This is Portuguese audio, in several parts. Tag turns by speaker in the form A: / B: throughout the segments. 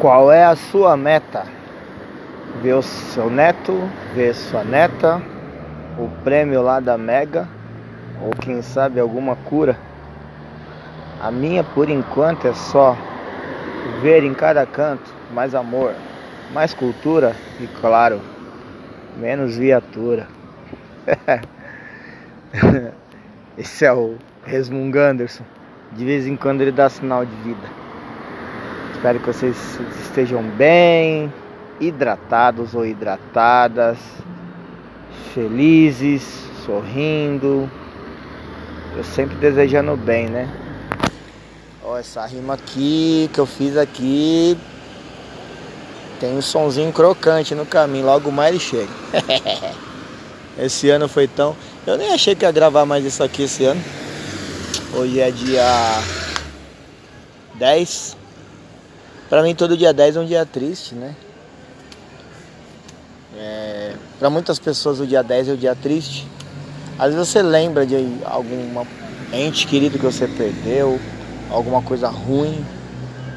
A: Qual é a sua meta? Ver o seu neto, ver sua neta, o prêmio lá da Mega, ou quem sabe alguma cura? A minha por enquanto é só ver em cada canto mais amor, mais cultura e claro, menos viatura. Esse é o Resmunganderson. De vez em quando ele dá sinal de vida. Espero que vocês estejam bem, hidratados ou hidratadas, felizes, sorrindo. Eu sempre desejando bem, né? Ó, essa rima aqui que eu fiz aqui tem um sonzinho crocante no caminho, logo mais ele chega. esse ano foi tão. Eu nem achei que ia gravar mais isso aqui esse ano. Hoje é dia 10 Pra mim todo dia 10 é um dia triste, né? É, para muitas pessoas o dia 10 é o dia triste. Às vezes você lembra de algum ente querido que você perdeu, alguma coisa ruim.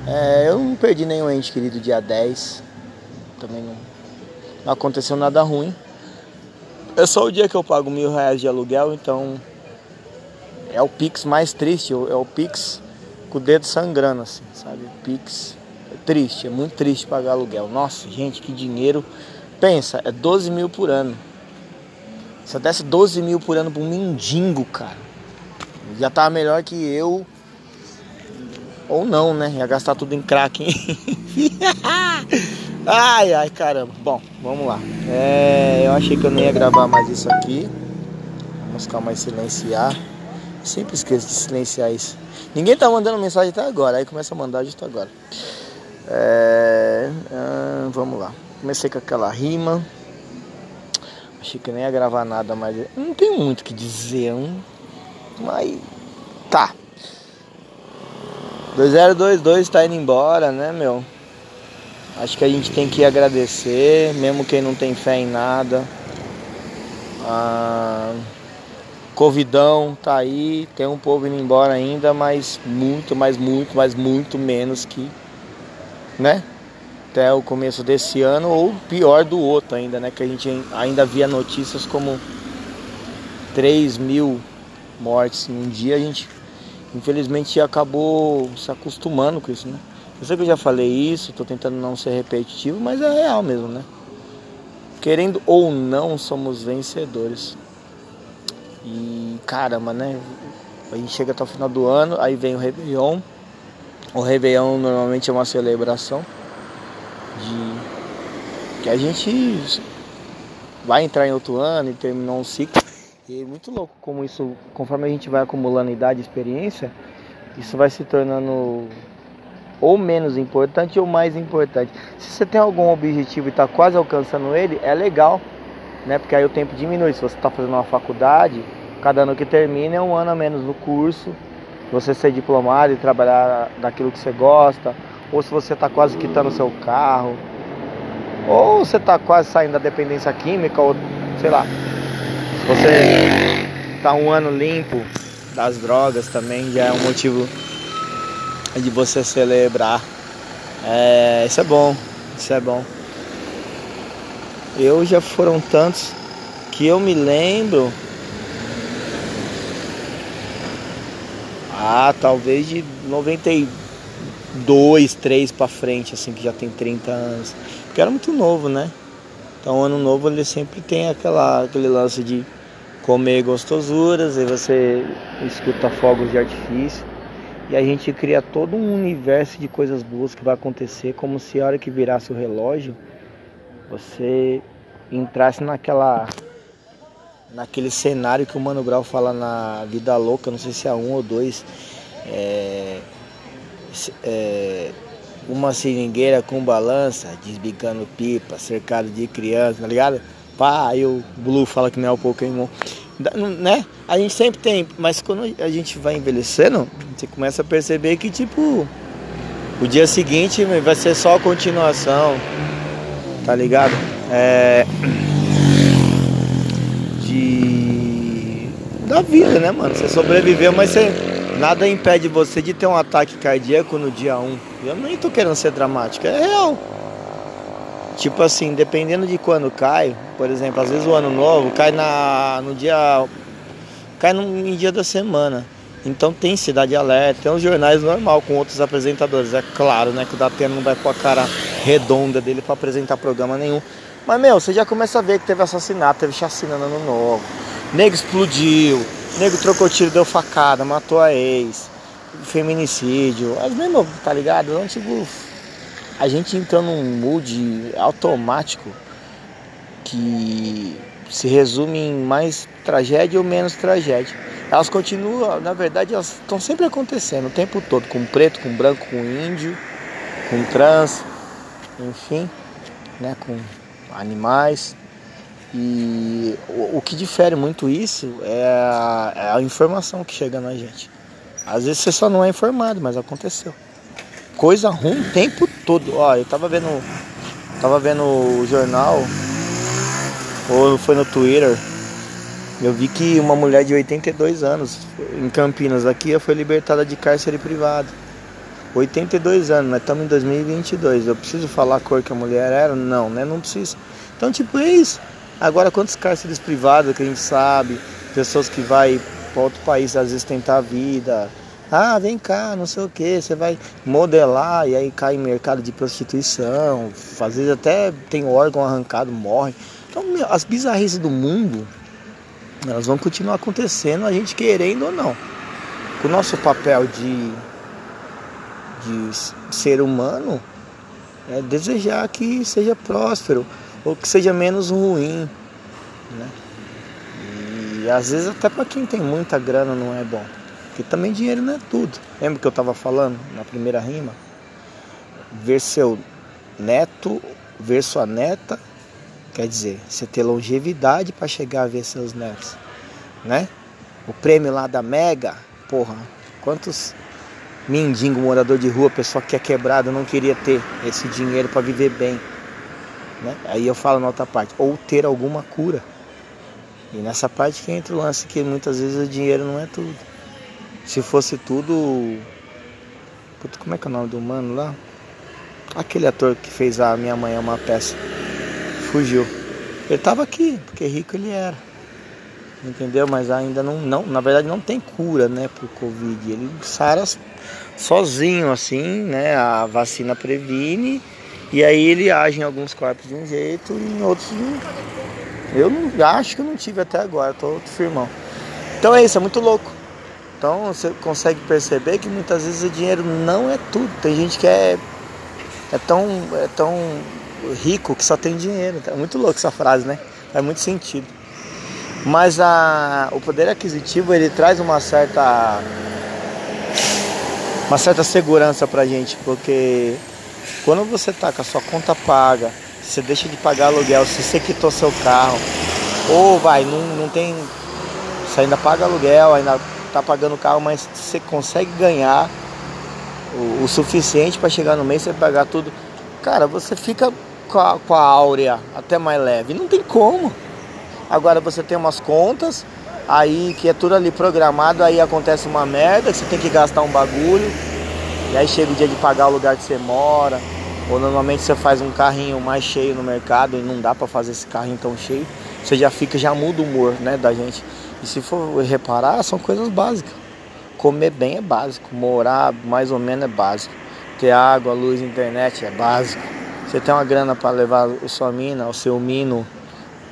A: É, eu não perdi nenhum ente querido dia 10. Também não, não aconteceu nada ruim. É só o dia que eu pago mil reais de aluguel, então é o Pix mais triste, é o Pix com o dedo sangrando, assim, sabe? Pix triste, é muito triste pagar aluguel. Nossa, gente, que dinheiro. Pensa, é 12 mil por ano. Eu desse 12 mil por ano pra um mendigo, cara, já tava melhor que eu. Ou não, né? Ia gastar tudo em crack, hein? ai, ai, caramba. Bom, vamos lá. É, eu achei que eu não ia gravar mais isso aqui. Vamos calma aí, silenciar. sempre esqueço de silenciar isso. Ninguém tá mandando mensagem até agora. Aí começa a mandar justo agora. É, ah, vamos lá. Comecei com aquela rima. Achei que nem ia gravar nada, mas não tem muito o que dizer. Hein? Mas tá. 2022 tá indo embora, né, meu? Acho que a gente tem que agradecer, mesmo quem não tem fé em nada. Ah, Covidão tá aí, tem um povo indo embora ainda, mas muito, mas muito, mas muito menos que né? Até o começo desse ano, ou pior do outro ainda, né? Que a gente ainda via notícias como 3 mil mortes em um dia, a gente infelizmente acabou se acostumando com isso, né? Eu sei que eu já falei isso, tô tentando não ser repetitivo, mas é real mesmo, né? Querendo ou não, somos vencedores. E caramba, né? A gente chega até o final do ano, aí vem o Réveillon. O Réveillon normalmente é uma celebração de que a gente vai entrar em outro ano e terminar um ciclo. E é muito louco como isso, conforme a gente vai acumulando idade e experiência, isso vai se tornando ou menos importante ou mais importante. Se você tem algum objetivo e está quase alcançando ele, é legal, né? Porque aí o tempo diminui. Se você está fazendo uma faculdade, cada ano que termina é um ano a menos no curso você ser diplomado e trabalhar daquilo que você gosta, ou se você está quase quitando seu carro, ou você está quase saindo da dependência química, ou sei lá, se você está um ano limpo das drogas também já é um motivo de você celebrar. É, isso é bom, isso é bom. Eu já foram tantos que eu me lembro Ah, talvez de 92, 3 para frente, assim, que já tem 30 anos. Porque era muito novo, né? Então, ano novo ele sempre tem aquela, aquele lance de comer gostosuras, e você escuta fogos de artifício. E a gente cria todo um universo de coisas boas que vai acontecer, como se a hora que virasse o relógio, você entrasse naquela naquele cenário que o Mano Brown fala na Vida Louca, não sei se é um ou dois, é, é, uma seringueira com balança, desbicando pipa, cercado de crianças, tá ligado? Pá, aí o Blue fala que não é o Pokémon. Né? A gente sempre tem, mas quando a gente vai envelhecendo, você começa a perceber que tipo o dia seguinte vai ser só a continuação, tá ligado? É da vida, né, mano? Você sobreviveu, mas você Nada impede você de ter um ataque cardíaco no dia 1. Eu nem tô querendo ser dramático, é real. Tipo assim, dependendo de quando cai, por exemplo, às vezes o ano novo cai na, no dia. cai no, em dia da semana. Então tem Cidade Alerta, tem os jornais normal com outros apresentadores. É claro, né, que o Datena não vai pôr a cara redonda dele para apresentar programa nenhum. Mas, meu, você já começa a ver que teve assassinato, teve chacina no ano novo. Nego explodiu, nego trocou tiro, deu facada, matou a ex. Feminicídio. As mesmas, tá ligado? Não, tipo, a gente entrou num mood automático que se resume em mais tragédia ou menos tragédia. Elas continuam, na verdade, elas estão sempre acontecendo o tempo todo, com preto, com branco, com índio, com trans, enfim, né, com animais. E o, o que difere muito isso é a, é a, informação que chega na gente. Às vezes você só não é informado, mas aconteceu. Coisa ruim o tempo todo. Ó, eu tava vendo. Tava vendo o jornal, ou foi no Twitter. Eu vi que uma mulher de 82 anos em Campinas aqui foi libertada de cárcere privado. 82 anos, nós estamos em 2022. Eu preciso falar a cor que a mulher era? Não, né? Não preciso. Então, tipo, é isso. Agora, quantos cárceres privados que a gente sabe, pessoas que vai para outro país às vezes tentar a vida. Ah, vem cá, não sei o que, você vai modelar e aí cai em mercado de prostituição, às vezes até tem órgão arrancado, morre. Então, meu, as bizarrices do mundo, elas vão continuar acontecendo, a gente querendo ou não. O nosso papel de de ser humano é desejar que seja próspero ou que seja menos ruim, né? E às vezes até para quem tem muita grana não é bom, porque também dinheiro não é tudo. Lembra que eu estava falando na primeira rima? Ver seu neto, ver sua neta, quer dizer, você ter longevidade para chegar a ver seus netos, né? O prêmio lá da Mega, porra, quantos mendigo, morador de rua, pessoa que é quebrada, não queria ter esse dinheiro para viver bem. Né? Aí eu falo na outra parte, ou ter alguma cura. E nessa parte que entra o lance que muitas vezes o dinheiro não é tudo. Se fosse tudo. Puta, como é que é o nome do mano lá? Aquele ator que fez a Minha Mãe é uma peça. Fugiu. Ele tava aqui, porque rico ele era entendeu? Mas ainda não, não, na verdade não tem cura, né, pro Covid. Ele sara sozinho, assim, né? A vacina previne e aí ele age em alguns corpos de um jeito e em outros de... Eu não acho que eu não tive até agora, tô firmão. Então é isso, é muito louco. Então você consegue perceber que muitas vezes o dinheiro não é tudo. Tem gente que é, é, tão, é tão rico que só tem dinheiro. É muito louco essa frase, né? Faz muito sentido. Mas a, o poder aquisitivo ele traz uma certa uma certa segurança pra gente, porque quando você tá com a sua conta paga, você deixa de pagar aluguel, se você quitou seu carro, ou vai, não, não tem. Você ainda paga aluguel, ainda tá pagando o carro, mas você consegue ganhar o, o suficiente para chegar no mês e pagar tudo. Cara, você fica com a, com a áurea até mais leve. Não tem como. Agora você tem umas contas, Aí que é tudo ali programado, aí acontece uma merda, você tem que gastar um bagulho. E aí chega o dia de pagar o lugar que você mora. Ou normalmente você faz um carrinho mais cheio no mercado e não dá para fazer esse carrinho tão cheio. Você já fica, já muda o humor né, da gente. E se for reparar, são coisas básicas. Comer bem é básico, morar mais ou menos é básico. Ter água, luz, internet é básico. Você tem uma grana para levar a sua mina, o seu mino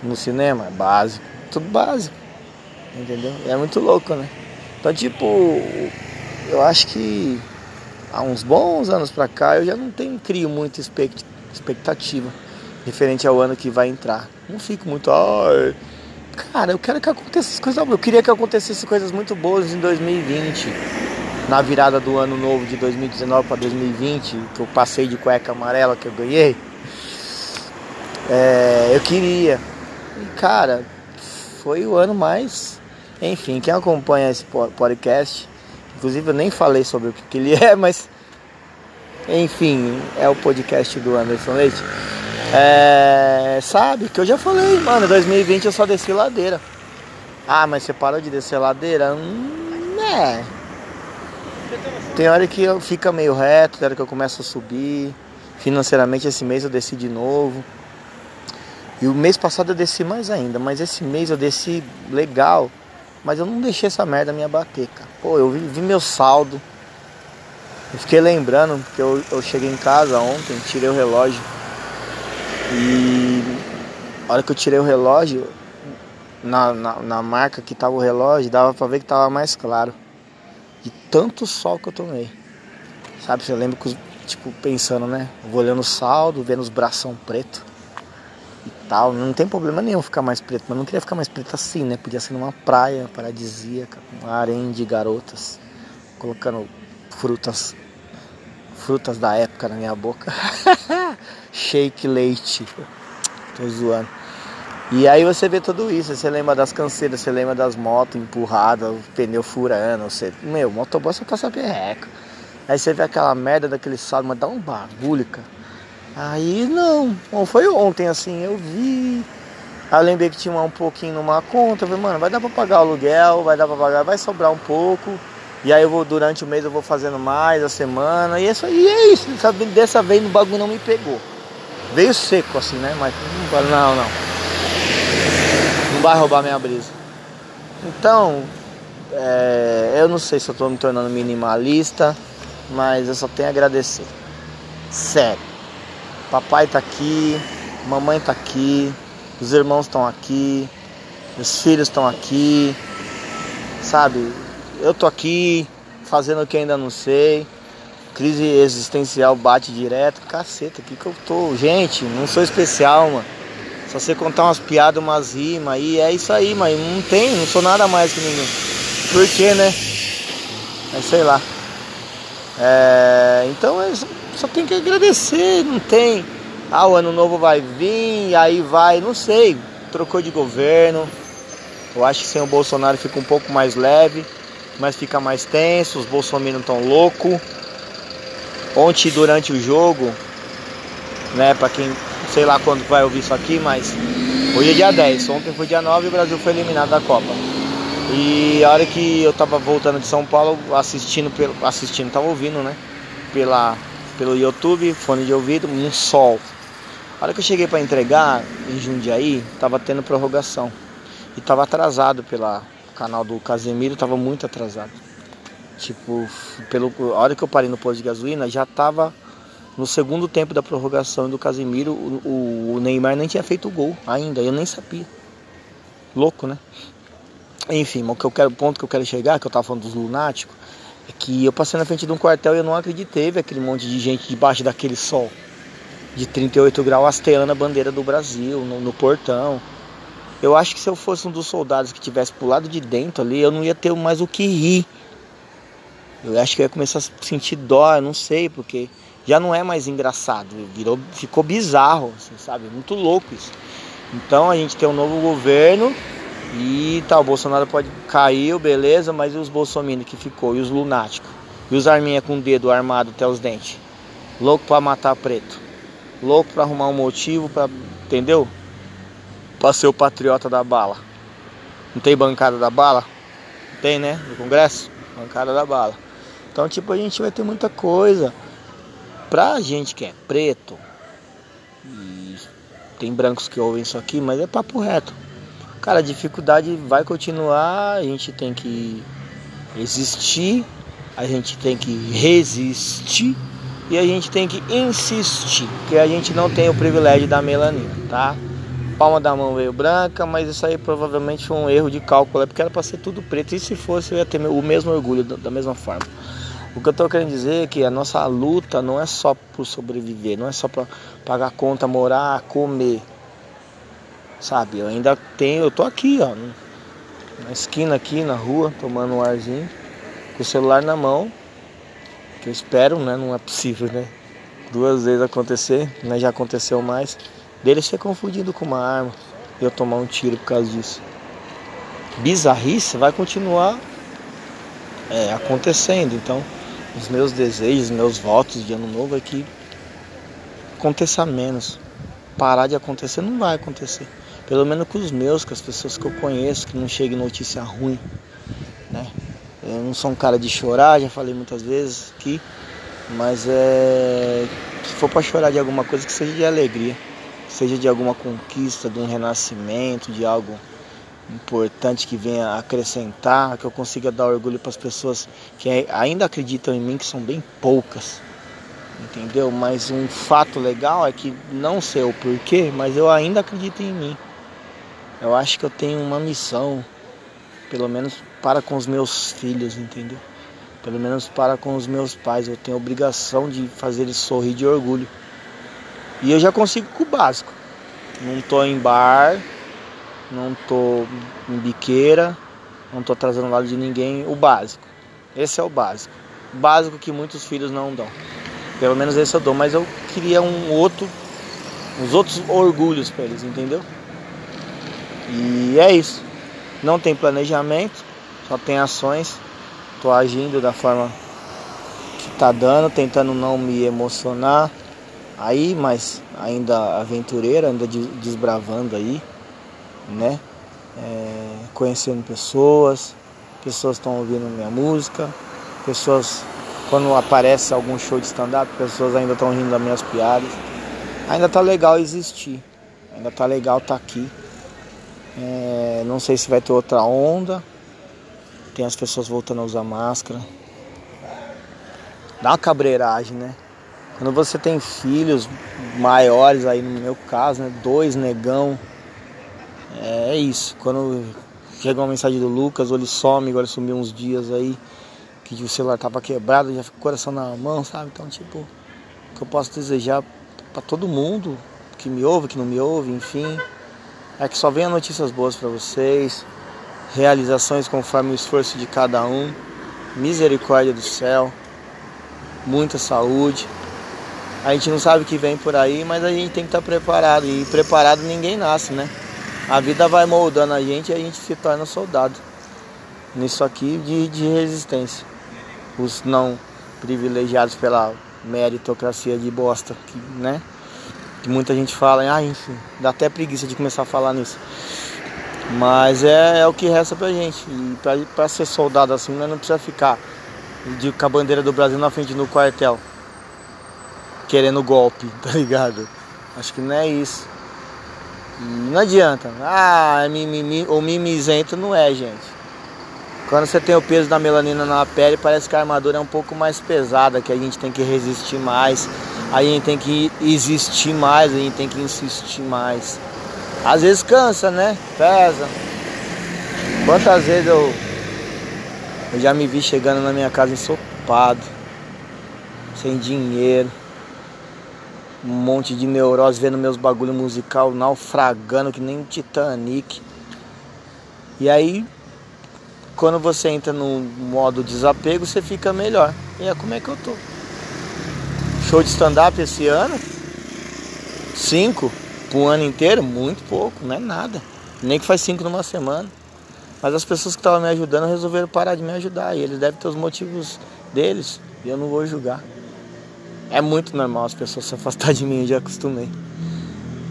A: no cinema, é básico. Tudo básico. Entendeu? É muito louco, né? Então, tipo, eu acho que há uns bons anos pra cá eu já não tenho, crio muita expectativa referente ao ano que vai entrar. Não fico muito, oh, cara, eu quero que aconteça coisas, eu queria que acontecesse coisas muito boas em 2020, na virada do ano novo de 2019 para 2020, que eu passei de cueca amarela que eu ganhei. É, eu queria. E cara, foi o ano mais enfim, quem acompanha esse podcast, inclusive eu nem falei sobre o que ele é, mas enfim, é o podcast do Anderson Leite. É, sabe que eu já falei, mano, 2020 eu só desci ladeira. Ah, mas você parou de descer ladeira? Hum, é. Tem hora que eu fica meio reto, tem hora que eu começo a subir. Financeiramente esse mês eu desci de novo. E o mês passado eu desci mais ainda, mas esse mês eu desci legal. Mas eu não deixei essa merda me abater, cara. Pô, eu vi, vi meu saldo. Eu fiquei lembrando, porque eu, eu cheguei em casa ontem, tirei o relógio. E a hora que eu tirei o relógio, na, na, na marca que tava o relógio, dava pra ver que tava mais claro. De tanto sol que eu tomei. Sabe, você lembra que, tipo, pensando, né? Eu vou olhando o saldo, vendo os bração preto e tal. Não tem problema nenhum ficar mais preto, mas não queria ficar mais preto assim, né? Podia ser numa praia paradisíaca, com harém de garotas, colocando frutas frutas da época na minha boca. Shake leite. Tô zoando. E aí você vê tudo isso, você lembra das canseiras, você lembra das motos empurradas, o pneu furando, você. Meu, motoboy só passa perreca. Aí você vê aquela merda daquele saldo, mas dá um bagulho, cara. Aí não, Bom, foi ontem assim, eu vi. Aí eu lembrei que tinha um pouquinho numa conta, eu falei, mano, vai dar pra pagar o aluguel, vai dar pra pagar, vai sobrar um pouco. E aí eu vou, durante o mês eu vou fazendo mais a semana. E, isso, e é isso, sabe? Dessa vez o bagulho não me pegou. Veio seco assim, né? Mas não, não. Não vai roubar minha brisa. Então, é, eu não sei se eu tô me tornando minimalista, mas eu só tenho a agradecer. Sério. Papai tá aqui, mamãe tá aqui, os irmãos estão aqui, os filhos estão aqui, sabe? Eu tô aqui fazendo o que ainda não sei. Crise existencial bate direto. Caceta, aqui que eu tô? Gente, não sou especial, mano. Só sei contar umas piadas, umas rimas aí. É isso aí, mas não tem, não sou nada mais que ninguém. Por quê, né? É, sei lá. É, então eu só tem que agradecer, não tem. Ah, o ano novo vai vir, aí vai, não sei. Trocou de governo. Eu acho que sem o Bolsonaro fica um pouco mais leve mas fica mais tenso, os bolsominions estão loucos. Ontem durante o jogo, né, para quem sei lá quando vai ouvir isso aqui, mas hoje é dia 10, ontem foi dia 9 e o Brasil foi eliminado da Copa. E a hora que eu tava voltando de São Paulo, assistindo pelo assistindo, tava ouvindo, né, pela pelo YouTube, fone de ouvido, um sol. A hora que eu cheguei para entregar em Jundiaí, tava tendo prorrogação. E tava atrasado pela canal do Casemiro estava muito atrasado. Tipo, pelo, a hora que eu parei no posto de gasolina, já estava no segundo tempo da prorrogação do Casemiro, o, o, Neymar nem tinha feito o gol ainda, eu nem sabia. Louco, né? Enfim, o, que eu quero, o ponto que eu quero chegar, que eu tava falando dos lunáticos, que eu passei na frente de um quartel e eu não acreditei ver aquele monte de gente debaixo daquele sol de 38 graus hasteando a bandeira do Brasil no, no portão. Eu acho que se eu fosse um dos soldados que tivesse pro lado de dentro ali, eu não ia ter mais o que rir. Eu acho que eu ia começar a sentir dó, não sei, porque já não é mais engraçado, virou, ficou bizarro, assim, sabe? Muito louco isso. Então a gente tem um novo governo e tal, tá, o Bolsonaro pode cair, beleza, mas e os bolsominions que ficou, e os lunáticos, e os arminha com o dedo armado até os dentes, louco para matar preto, louco para arrumar um motivo para, entendeu? para ser o patriota da bala. Não tem bancada da bala? Tem, né? No Congresso? Bancada da bala. Então, tipo, a gente vai ter muita coisa. Pra gente que é preto, e tem brancos que ouvem isso aqui, mas é papo reto. Cara, a dificuldade vai continuar, a gente tem que existir, a gente tem que resistir e a gente tem que insistir, porque a gente não tem o privilégio da melanina, tá? palma da mão veio branca, mas isso aí provavelmente foi um erro de cálculo, é porque era para ser tudo preto. E se fosse, eu ia ter o mesmo orgulho da mesma forma. O que eu estou querendo dizer é que a nossa luta não é só por sobreviver, não é só para pagar conta, morar, comer. Sabe? Eu ainda tenho, eu tô aqui, ó, na esquina aqui, na rua, tomando um arzinho, com o celular na mão, que eu espero, né? Não é possível, né? Duas vezes acontecer, mas já aconteceu mais dele ser confundido com uma arma e eu tomar um tiro por causa disso. Bizarrice vai continuar é, acontecendo. Então, os meus desejos, meus votos de ano novo é que aconteça menos. Parar de acontecer não vai acontecer. Pelo menos com os meus, com as pessoas que eu conheço, que não chegue notícia ruim. Né? Eu não sou um cara de chorar, já falei muitas vezes aqui, mas é. Se for para chorar de alguma coisa, que seja de alegria, seja de alguma conquista, de um renascimento, de algo importante que venha acrescentar, que eu consiga dar orgulho para as pessoas que ainda acreditam em mim, que são bem poucas, entendeu? Mas um fato legal é que não sei o porquê, mas eu ainda acredito em mim. Eu acho que eu tenho uma missão, pelo menos para com os meus filhos, entendeu? Pelo menos para com os meus pais, eu tenho a obrigação de fazer eles sorrir de orgulho. E eu já consigo com o básico. Não tô em bar, não tô em biqueira, não tô trazendo lado de ninguém, o básico. Esse é o básico. O básico que muitos filhos não dão. Pelo menos esse eu dou, mas eu queria um outro, uns outros orgulhos para eles, entendeu? E é isso. Não tem planejamento, só tem ações. Tô agindo da forma que tá dando, tentando não me emocionar. Aí, mas ainda aventureira, ainda desbravando aí né? É, conhecendo pessoas, pessoas estão ouvindo minha música, pessoas quando aparece algum show de stand-up, pessoas ainda estão rindo das minhas piadas. Ainda tá legal existir, ainda tá legal estar tá aqui. É, não sei se vai ter outra onda. Tem as pessoas voltando a usar máscara. Dá uma cabreiragem, né? Quando você tem filhos maiores aí no meu caso, né? Dois negão é, é isso. Quando chega uma mensagem do Lucas, ou ele some, agora sumiu uns dias aí, que o celular tava quebrado, já fica o coração na mão, sabe? Então, tipo, o que eu posso desejar para todo mundo que me ouve, que não me ouve, enfim, é que só venha notícias boas para vocês, realizações conforme o esforço de cada um, misericórdia do céu, muita saúde. A gente não sabe o que vem por aí, mas a gente tem que estar tá preparado. E preparado ninguém nasce, né? A vida vai moldando a gente e a gente se torna soldado. Nisso aqui de, de resistência. Os não privilegiados pela meritocracia de bosta, né? Que muita gente fala, ah, enfim, dá até preguiça de começar a falar nisso. Mas é, é o que resta pra gente. E pra, pra ser soldado assim, nós não precisa ficar de, com a bandeira do Brasil na frente no quartel. Querendo golpe, tá ligado? Acho que não é isso. Não adianta. Ah, é mimimi, o mimizento não é, gente. Quando você tem o peso da melanina na pele, parece que a armadura é um pouco mais pesada, que a gente tem que resistir mais, a gente tem que existir mais, a gente tem que insistir mais. Às vezes cansa, né? Pesa. Quantas vezes eu, eu já me vi chegando na minha casa ensopado, sem dinheiro um monte de neurose vendo meus bagulho musical naufragando que nem Titanic. E aí, quando você entra no modo desapego, você fica melhor. E é como é que eu tô? Show de stand-up esse ano? Cinco? Por um ano inteiro? Muito pouco, não é nada. Nem que faz cinco numa semana. Mas as pessoas que estavam me ajudando resolveram parar de me ajudar. E eles devem ter os motivos deles. E eu não vou julgar. É muito normal as pessoas se afastar de mim, eu já acostumei.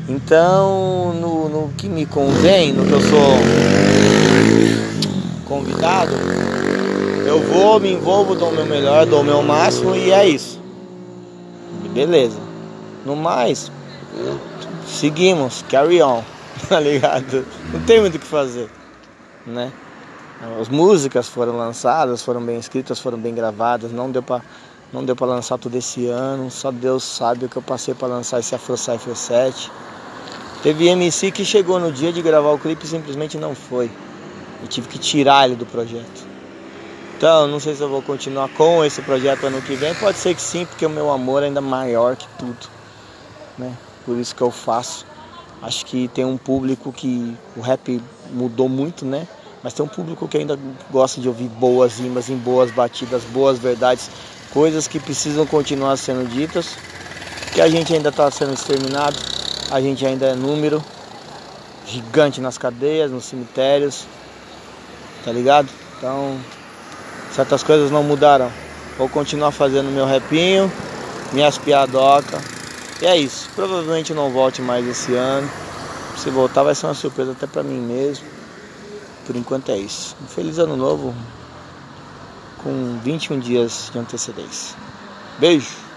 A: Então, no, no que me convém, no que eu sou convidado, eu vou, me envolvo, dou o meu melhor, dou o meu máximo e é isso. Beleza. No mais, seguimos, carry on, tá ligado? Não tem muito o que fazer, né? As músicas foram lançadas, foram bem escritas, foram bem gravadas, não deu pra não deu para lançar tudo esse ano, só Deus sabe o que eu passei para lançar esse Afro Cypher 7. Teve MC que chegou no dia de gravar o clipe e simplesmente não foi. Eu tive que tirar ele do projeto. Então, não sei se eu vou continuar com esse projeto ano que vem. Pode ser que sim, porque o meu amor é ainda maior que tudo. Né? Por isso que eu faço. Acho que tem um público que o rap mudou muito, né? Mas tem um público que ainda gosta de ouvir boas rimas, em boas batidas, boas verdades, coisas que precisam continuar sendo ditas, que a gente ainda está sendo exterminado, a gente ainda é número gigante nas cadeias, nos cemitérios, tá ligado? Então, certas coisas não mudaram. Vou continuar fazendo meu repinho, minhas piadocas. E é isso. Provavelmente não volte mais esse ano. Se voltar vai ser uma surpresa até pra mim mesmo. Por enquanto é isso. Um feliz ano novo. com 21 dias de antecedência. Beijo!